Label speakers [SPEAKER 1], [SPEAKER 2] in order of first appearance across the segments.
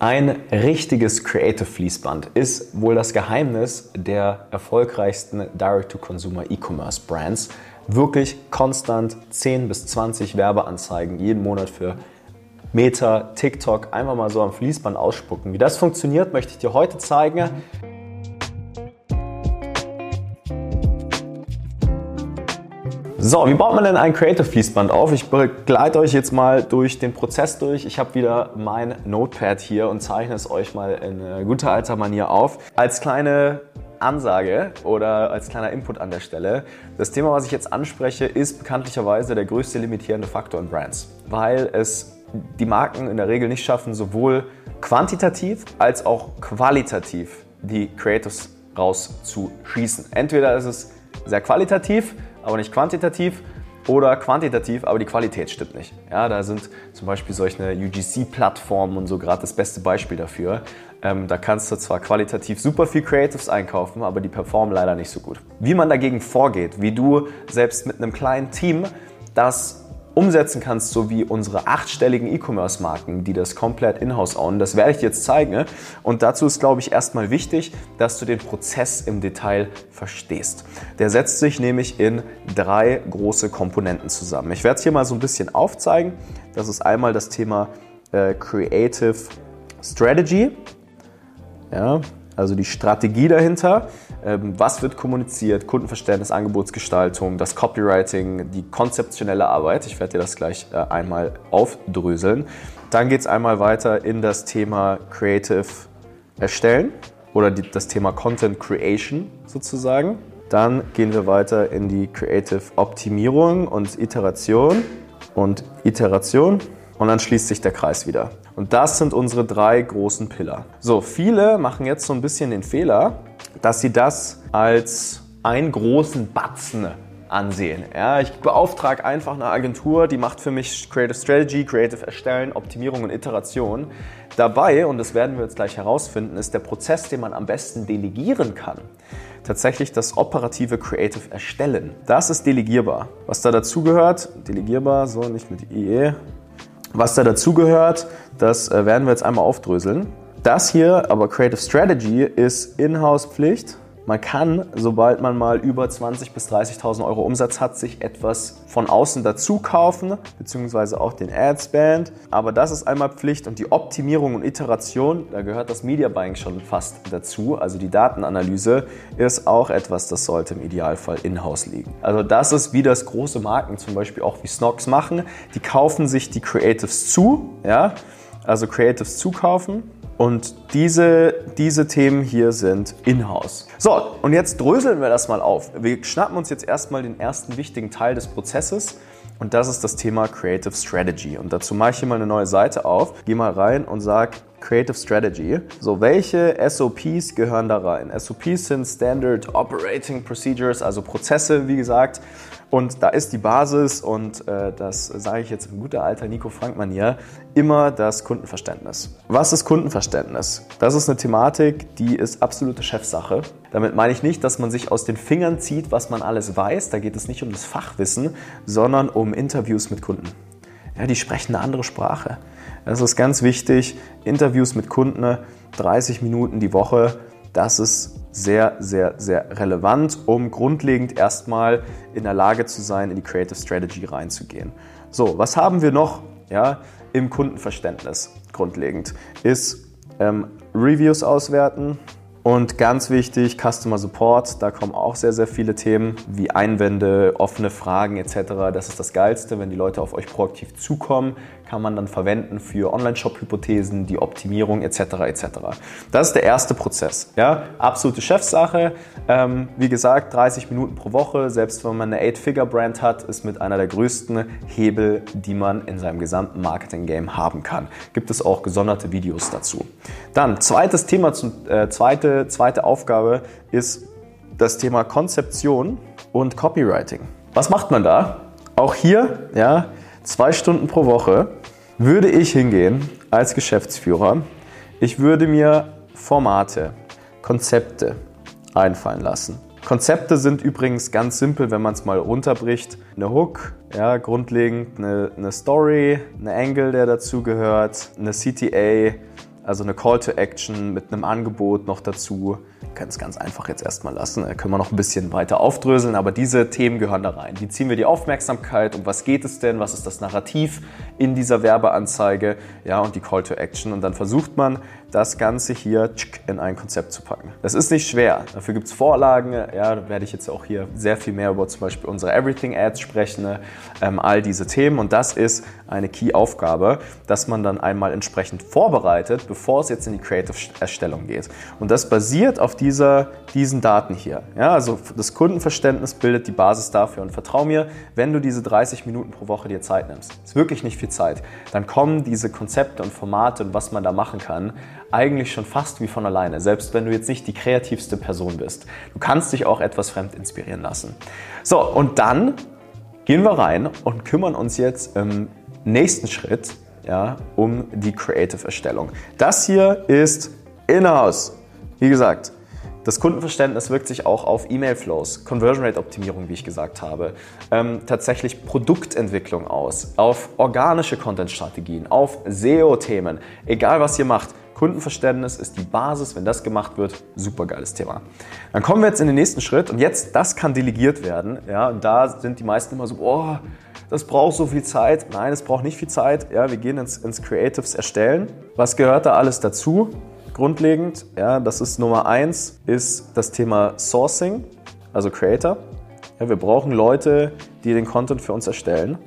[SPEAKER 1] Ein richtiges Creative Fließband ist wohl das Geheimnis der erfolgreichsten Direct-to-Consumer E-Commerce Brands. Wirklich konstant 10 bis 20 Werbeanzeigen jeden Monat für Meta, TikTok einfach mal so am Fließband ausspucken. Wie das funktioniert, möchte ich dir heute zeigen. So, wie baut man denn ein Creative Fließband auf? Ich begleite euch jetzt mal durch den Prozess durch. Ich habe wieder mein Notepad hier und zeichne es euch mal in guter alter Manier auf. Als kleine Ansage oder als kleiner Input an der Stelle. Das Thema, was ich jetzt anspreche, ist bekanntlicherweise der größte limitierende Faktor in Brands, weil es die Marken in der Regel nicht schaffen, sowohl quantitativ als auch qualitativ die Creatives rauszuschießen. Entweder ist es sehr qualitativ, aber nicht quantitativ oder quantitativ, aber die Qualität stimmt nicht. Ja, da sind zum Beispiel solche UGC-Plattformen und so gerade das beste Beispiel dafür. Ähm, da kannst du zwar qualitativ super viel Creatives einkaufen, aber die performen leider nicht so gut. Wie man dagegen vorgeht, wie du selbst mit einem kleinen Team das umsetzen kannst, so wie unsere achtstelligen E-Commerce-Marken, die das komplett in-house ownen. Das werde ich dir jetzt zeigen. Und dazu ist, glaube ich, erstmal wichtig, dass du den Prozess im Detail verstehst. Der setzt sich nämlich in drei große Komponenten zusammen. Ich werde es hier mal so ein bisschen aufzeigen. Das ist einmal das Thema äh, Creative Strategy. Ja, also die Strategie dahinter. Ähm, was wird kommuniziert, Kundenverständnis, Angebotsgestaltung, das Copywriting, die konzeptionelle Arbeit. Ich werde dir das gleich äh, einmal aufdröseln. Dann geht es einmal weiter in das Thema Creative Erstellen oder das Thema Content Creation sozusagen. Dann gehen wir weiter in die Creative Optimierung und Iteration und Iteration und dann schließt sich der Kreis wieder. Und das sind unsere drei großen Pillar. So, viele machen jetzt so ein bisschen den Fehler, dass sie das als einen großen Batzen ansehen. Ja, ich beauftrage einfach eine Agentur, die macht für mich Creative Strategy, Creative Erstellen, Optimierung und Iteration. Dabei, und das werden wir jetzt gleich herausfinden, ist der Prozess, den man am besten delegieren kann, tatsächlich das operative Creative Erstellen. Das ist delegierbar. Was da dazu gehört, delegierbar, so nicht mit IE, was da dazugehört, das äh, werden wir jetzt einmal aufdröseln. Das hier, aber Creative Strategy, ist Inhouse-Pflicht. Man kann, sobald man mal über 20.000 bis 30.000 Euro Umsatz hat, sich etwas von außen dazu kaufen, beziehungsweise auch den Ads-Band. Aber das ist einmal Pflicht und die Optimierung und Iteration, da gehört das Media Buying schon fast dazu. Also die Datenanalyse ist auch etwas, das sollte im Idealfall in-house liegen. Also das ist, wie das große Marken zum Beispiel auch wie Snox machen. Die kaufen sich die Creatives zu, ja, also Creatives zukaufen und diese, diese Themen hier sind in-house. So, und jetzt dröseln wir das mal auf. Wir schnappen uns jetzt erstmal den ersten wichtigen Teil des Prozesses. Und das ist das Thema Creative Strategy. Und dazu mache ich hier mal eine neue Seite auf, gehe mal rein und sage Creative Strategy. So, welche SOPs gehören da rein? SOPs sind Standard Operating Procedures, also Prozesse, wie gesagt. Und da ist die Basis, und äh, das sage ich jetzt in guter alter Nico Frank-Manier, immer das Kundenverständnis. Was ist Kundenverständnis? Das ist eine Thematik, die ist absolute Chefsache. Damit meine ich nicht, dass man sich aus den Fingern zieht, was man alles weiß. Da geht es nicht um das Fachwissen, sondern um Interviews mit Kunden. Ja, die sprechen eine andere Sprache. Das ist ganz wichtig. Interviews mit Kunden, 30 Minuten die Woche, das ist sehr, sehr, sehr relevant, um grundlegend erstmal in der Lage zu sein, in die Creative Strategy reinzugehen. So, was haben wir noch ja, im Kundenverständnis grundlegend? Ist ähm, Reviews auswerten, und ganz wichtig, Customer Support, da kommen auch sehr, sehr viele Themen wie Einwände, offene Fragen etc. Das ist das Geilste, wenn die Leute auf euch proaktiv zukommen, kann man dann verwenden für Online-Shop-Hypothesen, die Optimierung etc. etc. Das ist der erste Prozess. Ja? Absolute Chefsache. Ähm, wie gesagt, 30 Minuten pro Woche, selbst wenn man eine 8-Figure-Brand hat, ist mit einer der größten Hebel, die man in seinem gesamten Marketing-Game haben kann. Gibt es auch gesonderte Videos dazu. Dann, zweites Thema, äh, zweite zweite Aufgabe ist das Thema Konzeption und Copywriting. Was macht man da? Auch hier, ja, zwei Stunden pro Woche würde ich hingehen als Geschäftsführer. Ich würde mir Formate, Konzepte einfallen lassen. Konzepte sind übrigens ganz simpel, wenn man es mal runterbricht. Eine Hook, ja, grundlegend eine, eine Story, eine Angle, der dazugehört, eine CTA, also eine Call to Action mit einem Angebot noch dazu. Können es ganz einfach jetzt erstmal lassen. Da können wir noch ein bisschen weiter aufdröseln, aber diese Themen gehören da rein. Wie ziehen wir die Aufmerksamkeit? Um was geht es denn? Was ist das Narrativ in dieser Werbeanzeige? Ja, und die Call to Action. Und dann versucht man, das Ganze hier in ein Konzept zu packen. Das ist nicht schwer. Dafür gibt es Vorlagen. Ja, da werde ich jetzt auch hier sehr viel mehr über zum Beispiel unsere Everything Ads sprechen, ne? ähm, all diese Themen. Und das ist eine Key-Aufgabe, dass man dann einmal entsprechend vorbereitet, bevor es jetzt in die Creative-Erstellung geht. Und das basiert auf dieser, diesen Daten hier. Ja, also das Kundenverständnis bildet die Basis dafür. Und vertrau mir, wenn du diese 30 Minuten pro Woche dir Zeit nimmst, ist wirklich nicht viel Zeit, dann kommen diese Konzepte und Formate und was man da machen kann, eigentlich schon fast wie von alleine, selbst wenn du jetzt nicht die kreativste Person bist. Du kannst dich auch etwas fremd inspirieren lassen. So, und dann gehen wir rein und kümmern uns jetzt im nächsten Schritt ja, um die Creative-Erstellung. Das hier ist In-house. Wie gesagt, das Kundenverständnis wirkt sich auch auf E-Mail-Flows, Conversion Rate-Optimierung, wie ich gesagt habe, ähm, tatsächlich Produktentwicklung aus, auf organische Content-Strategien, auf SEO-Themen. Egal was ihr macht, Kundenverständnis ist die Basis. Wenn das gemacht wird, super geiles Thema. Dann kommen wir jetzt in den nächsten Schritt und jetzt, das kann delegiert werden. Ja, und da sind die meisten immer so, oh, das braucht so viel Zeit. Nein, es braucht nicht viel Zeit. Ja, wir gehen ins, ins Creatives erstellen. Was gehört da alles dazu? Grundlegend, ja, das ist Nummer eins, ist das Thema Sourcing, also Creator. Ja, wir brauchen Leute, die den Content für uns erstellen.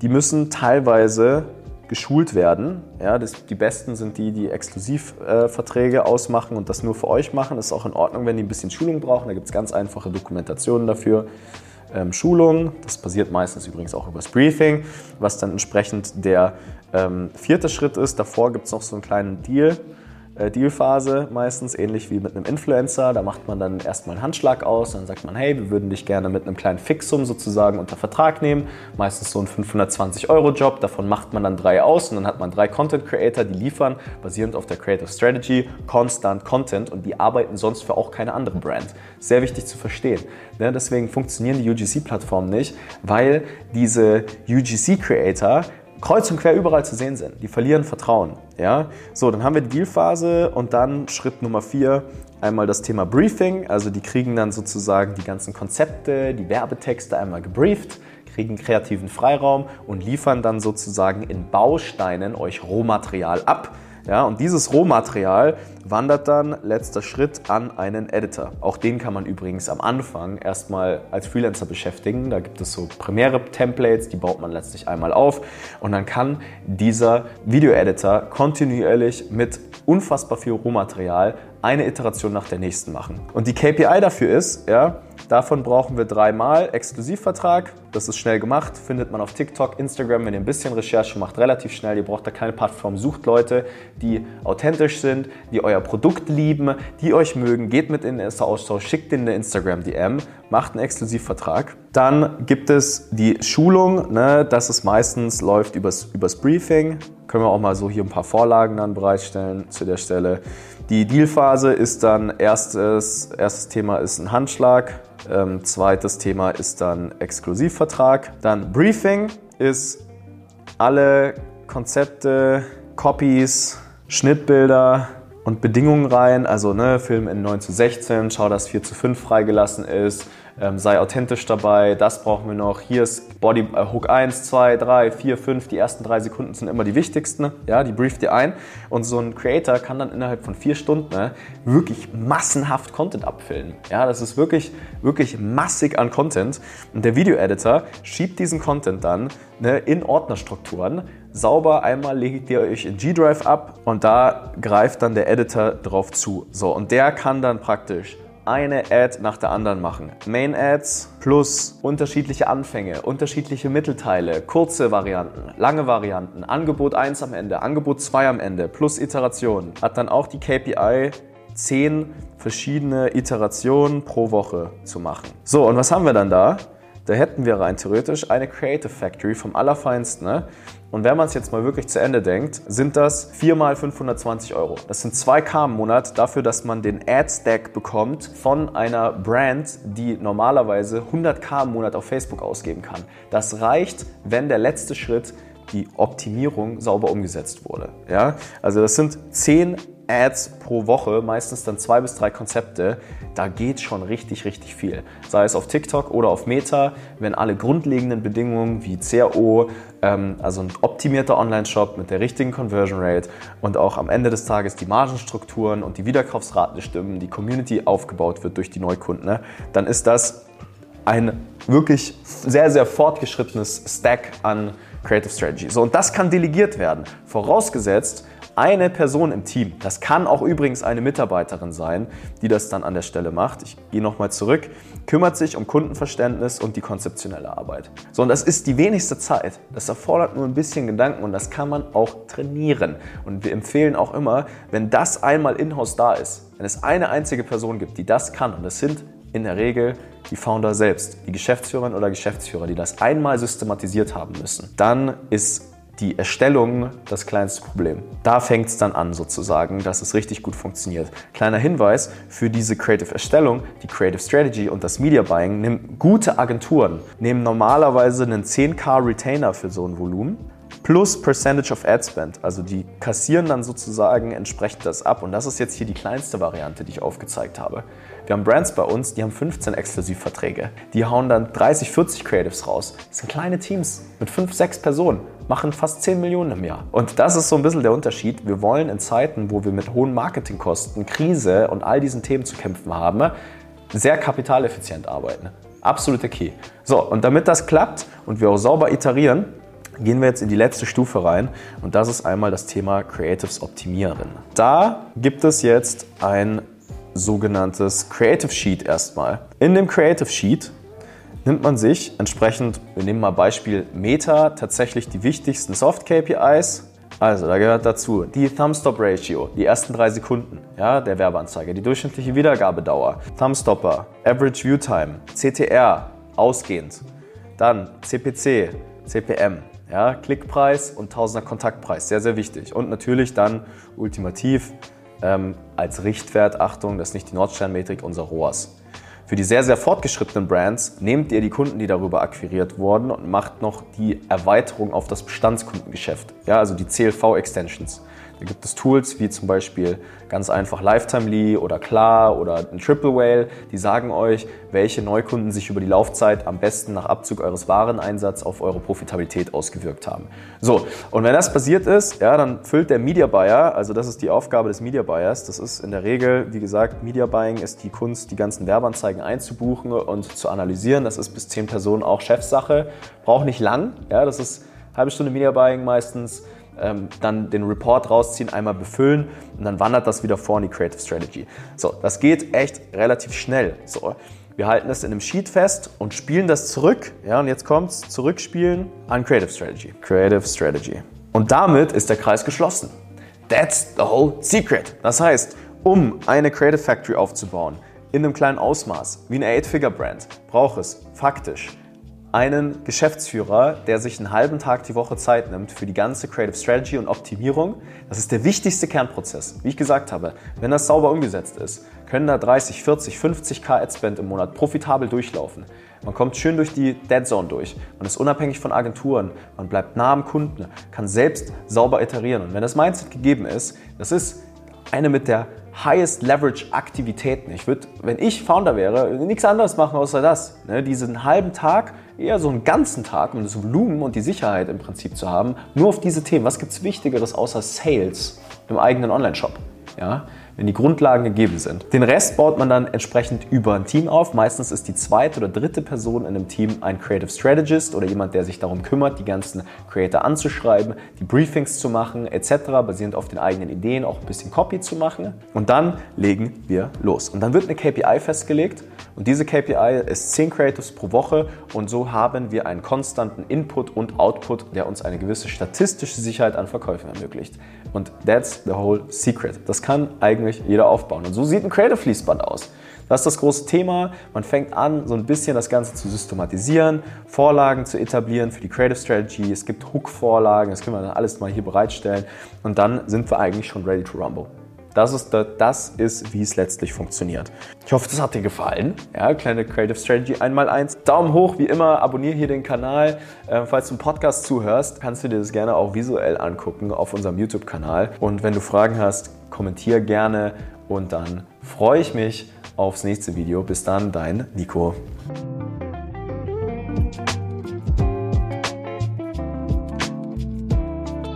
[SPEAKER 1] Die müssen teilweise geschult werden. Ja, das, die Besten sind die, die Exklusivverträge äh, ausmachen und das nur für euch machen. Das ist auch in Ordnung, wenn die ein bisschen Schulung brauchen. Da gibt es ganz einfache Dokumentationen dafür. Ähm, Schulung, das passiert meistens übrigens auch übers Briefing, was dann entsprechend der ähm, vierte Schritt ist. Davor gibt es noch so einen kleinen Deal Dealphase meistens, ähnlich wie mit einem Influencer. Da macht man dann erstmal einen Handschlag aus, dann sagt man, hey, wir würden dich gerne mit einem kleinen Fixum sozusagen unter Vertrag nehmen. Meistens so ein 520 Euro Job, davon macht man dann drei aus und dann hat man drei Content Creator, die liefern, basierend auf der Creative Strategy, konstant Content und die arbeiten sonst für auch keine andere Brand. Sehr wichtig zu verstehen. Ne? Deswegen funktionieren die UGC-Plattformen nicht, weil diese UGC-Creator kreuz und quer überall zu sehen sind. Die verlieren Vertrauen. Ja? So, dann haben wir die Dealphase und dann Schritt Nummer vier, einmal das Thema Briefing. Also die kriegen dann sozusagen die ganzen Konzepte, die Werbetexte einmal gebrieft, kriegen kreativen Freiraum und liefern dann sozusagen in Bausteinen euch Rohmaterial ab ja, und dieses Rohmaterial wandert dann, letzter Schritt, an einen Editor. Auch den kann man übrigens am Anfang erstmal als Freelancer beschäftigen. Da gibt es so Premiere-Templates, die baut man letztlich einmal auf. Und dann kann dieser Video-Editor kontinuierlich mit unfassbar viel Rohmaterial eine Iteration nach der nächsten machen. Und die KPI dafür ist, ja, davon brauchen wir dreimal Exklusivvertrag. Das ist schnell gemacht, findet man auf TikTok, Instagram, wenn ihr ein bisschen Recherche macht, relativ schnell. Ihr braucht da keine Plattform. Sucht Leute, die authentisch sind, die euer Produkt lieben, die euch mögen. Geht mit in den Austausch, schickt in eine Instagram-DM, macht einen Exklusivvertrag. Dann gibt es die Schulung, ne, das ist meistens läuft übers, übers Briefing. Können wir auch mal so hier ein paar Vorlagen dann bereitstellen zu der Stelle. Die Dealphase ist dann erstes, erstes Thema ist ein Handschlag, ähm, zweites Thema ist dann Exklusivvertrag. Dann Briefing ist alle Konzepte, Copies, Schnittbilder und Bedingungen rein. Also ne, Film in 9 zu 16, schau, dass 4 zu 5 freigelassen ist ähm, sei authentisch dabei, das brauchen wir noch. Hier ist Body äh, Hook 1, 2, 3, 4, 5. Die ersten drei Sekunden sind immer die wichtigsten. Ja, die brieft ihr ein. Und so ein Creator kann dann innerhalb von vier Stunden ne, wirklich massenhaft Content abfüllen. Ja, das ist wirklich, wirklich massig an Content. Und der Video-Editor schiebt diesen Content dann ne, in Ordnerstrukturen sauber einmal legt ihr euch in G-Drive ab und da greift dann der Editor drauf zu. So, und der kann dann praktisch eine Ad nach der anderen machen. Main Ads plus unterschiedliche Anfänge, unterschiedliche Mittelteile, kurze Varianten, lange Varianten, Angebot 1 am Ende, Angebot 2 am Ende plus Iterationen. Hat dann auch die KPI 10 verschiedene Iterationen pro Woche zu machen. So, und was haben wir dann da? Da hätten wir rein theoretisch eine Creative Factory vom Allerfeinsten. Ne? Und wenn man es jetzt mal wirklich zu Ende denkt, sind das 4 mal 520 Euro. Das sind 2K im Monat dafür, dass man den Ad-Stack bekommt von einer Brand, die normalerweise 100K im Monat auf Facebook ausgeben kann. Das reicht, wenn der letzte Schritt die Optimierung sauber umgesetzt wurde. Ja? Also das sind zehn Ads pro Woche, meistens dann zwei bis drei Konzepte, da geht schon richtig, richtig viel. Sei es auf TikTok oder auf Meta, wenn alle grundlegenden Bedingungen wie CRO, ähm, also ein optimierter Online-Shop mit der richtigen Conversion Rate und auch am Ende des Tages die Margenstrukturen und die Wiederkaufsraten stimmen, die Community aufgebaut wird durch die Neukunden, ne, dann ist das ein wirklich sehr, sehr fortgeschrittenes Stack an Creative Strategy. So, und das kann delegiert werden, vorausgesetzt, eine Person im Team, das kann auch übrigens eine Mitarbeiterin sein, die das dann an der Stelle macht. Ich gehe nochmal zurück, kümmert sich um Kundenverständnis und die konzeptionelle Arbeit. So, und das ist die wenigste Zeit. Das erfordert nur ein bisschen Gedanken und das kann man auch trainieren. Und wir empfehlen auch immer, wenn das einmal in-house da ist, wenn es eine einzige Person gibt, die das kann, und das sind in der Regel die Founder selbst, die Geschäftsführerin oder Geschäftsführer, die das einmal systematisiert haben müssen, dann ist die Erstellung das kleinste Problem. Da fängt es dann an sozusagen, dass es richtig gut funktioniert. Kleiner Hinweis für diese Creative Erstellung, die Creative Strategy und das Media Buying, nehmen gute Agenturen, nehmen normalerweise einen 10k Retainer für so ein Volumen plus Percentage of Ad Spend. Also die kassieren dann sozusagen entsprechend das ab. Und das ist jetzt hier die kleinste Variante, die ich aufgezeigt habe. Wir haben Brands bei uns, die haben 15 Exklusivverträge. Die hauen dann 30, 40 Creatives raus. Das sind kleine Teams mit 5, 6 Personen, machen fast 10 Millionen im Jahr. Und das ist so ein bisschen der Unterschied. Wir wollen in Zeiten, wo wir mit hohen Marketingkosten, Krise und all diesen Themen zu kämpfen haben, sehr kapitaleffizient arbeiten. Absoluter Key. So, und damit das klappt und wir auch sauber iterieren, gehen wir jetzt in die letzte Stufe rein und das ist einmal das Thema Creatives optimieren. Da gibt es jetzt ein sogenanntes Creative Sheet erstmal. In dem Creative Sheet nimmt man sich entsprechend, wir nehmen mal Beispiel Meta, tatsächlich die wichtigsten Soft KPIs. Also, da gehört dazu die Thumbstop Ratio, die ersten drei Sekunden ja, der Werbeanzeige, die durchschnittliche Wiedergabedauer, Thumbstopper, Average View Time, CTR, ausgehend, dann CPC, CPM, ja, Klickpreis und Tausender Kontaktpreis, sehr, sehr wichtig. Und natürlich dann ultimativ ähm, als Richtwert, Achtung, das ist nicht die Nordsternmetrik, unser ROAS. Für die sehr, sehr fortgeschrittenen Brands nehmt ihr die Kunden, die darüber akquiriert wurden und macht noch die Erweiterung auf das Bestandskundengeschäft, ja, also die CLV-Extensions. Da gibt es Tools wie zum Beispiel ganz einfach Lifetime oder Klar oder ein Triple Whale, die sagen euch, welche Neukunden sich über die Laufzeit am besten nach Abzug eures Wareneinsatzes auf eure Profitabilität ausgewirkt haben. So, und wenn das passiert ist, ja, dann füllt der Media Buyer, also das ist die Aufgabe des Media Buyers, das ist in der Regel, wie gesagt, Media Buying ist die Kunst, die ganzen Werbeanzeigen einzubuchen und zu analysieren. Das ist bis zehn Personen auch Chefsache, braucht nicht lang, ja, das ist halbe Stunde Media Buying meistens ähm, dann den Report rausziehen, einmal befüllen und dann wandert das wieder vor in die Creative Strategy. So, das geht echt relativ schnell. So, wir halten es in einem Sheet fest und spielen das zurück. Ja, und jetzt kommt's zurückspielen an Creative Strategy. Creative Strategy. Und damit ist der Kreis geschlossen. That's the whole secret. Das heißt, um eine Creative Factory aufzubauen, in einem kleinen Ausmaß, wie eine 8-Figure-Brand, braucht es faktisch einen Geschäftsführer, der sich einen halben Tag die Woche Zeit nimmt für die ganze Creative Strategy und Optimierung. Das ist der wichtigste Kernprozess. Wie ich gesagt habe, wenn das sauber umgesetzt ist, können da 30, 40, 50 K Adspend im Monat profitabel durchlaufen. Man kommt schön durch die Dead Zone durch. Man ist unabhängig von Agenturen. Man bleibt nah am Kunden, kann selbst sauber iterieren. Und wenn das Mindset gegeben ist, das ist eine mit der Highest Leverage Aktivitäten. Ich würde, wenn ich Founder wäre, nichts anderes machen außer das. Ne? Diesen halben Tag, eher so einen ganzen Tag, um das Volumen und die Sicherheit im Prinzip zu haben, nur auf diese Themen. Was gibt es Wichtigeres außer Sales im eigenen Online-Shop? Ja? Wenn die Grundlagen gegeben sind. Den Rest baut man dann entsprechend über ein Team auf. Meistens ist die zweite oder dritte Person in einem Team ein Creative Strategist oder jemand, der sich darum kümmert, die ganzen Creator anzuschreiben, die Briefings zu machen etc., basierend auf den eigenen Ideen auch ein bisschen Copy zu machen. Und dann legen wir los. Und dann wird eine KPI festgelegt und diese KPI ist 10 Creatives pro Woche und so haben wir einen konstanten Input und Output, der uns eine gewisse statistische Sicherheit an Verkäufen ermöglicht. Und that's the whole secret. Das kann eigentlich eigentlich jeder aufbauen. Und so sieht ein Creative-Fließband aus. Das ist das große Thema. Man fängt an, so ein bisschen das Ganze zu systematisieren, Vorlagen zu etablieren für die Creative Strategy. Es gibt Hook-Vorlagen, das können wir dann alles mal hier bereitstellen. Und dann sind wir eigentlich schon ready to rumble. Das ist, das ist, wie es letztlich funktioniert. Ich hoffe, das hat dir gefallen. Ja, kleine Creative Strategy 1x1. Daumen hoch, wie immer. Abonniere hier den Kanal. Ähm, falls du einen Podcast zuhörst, kannst du dir das gerne auch visuell angucken auf unserem YouTube-Kanal. Und wenn du Fragen hast, kommentiere gerne und dann freue ich mich aufs nächste Video. Bis dann, dein Nico.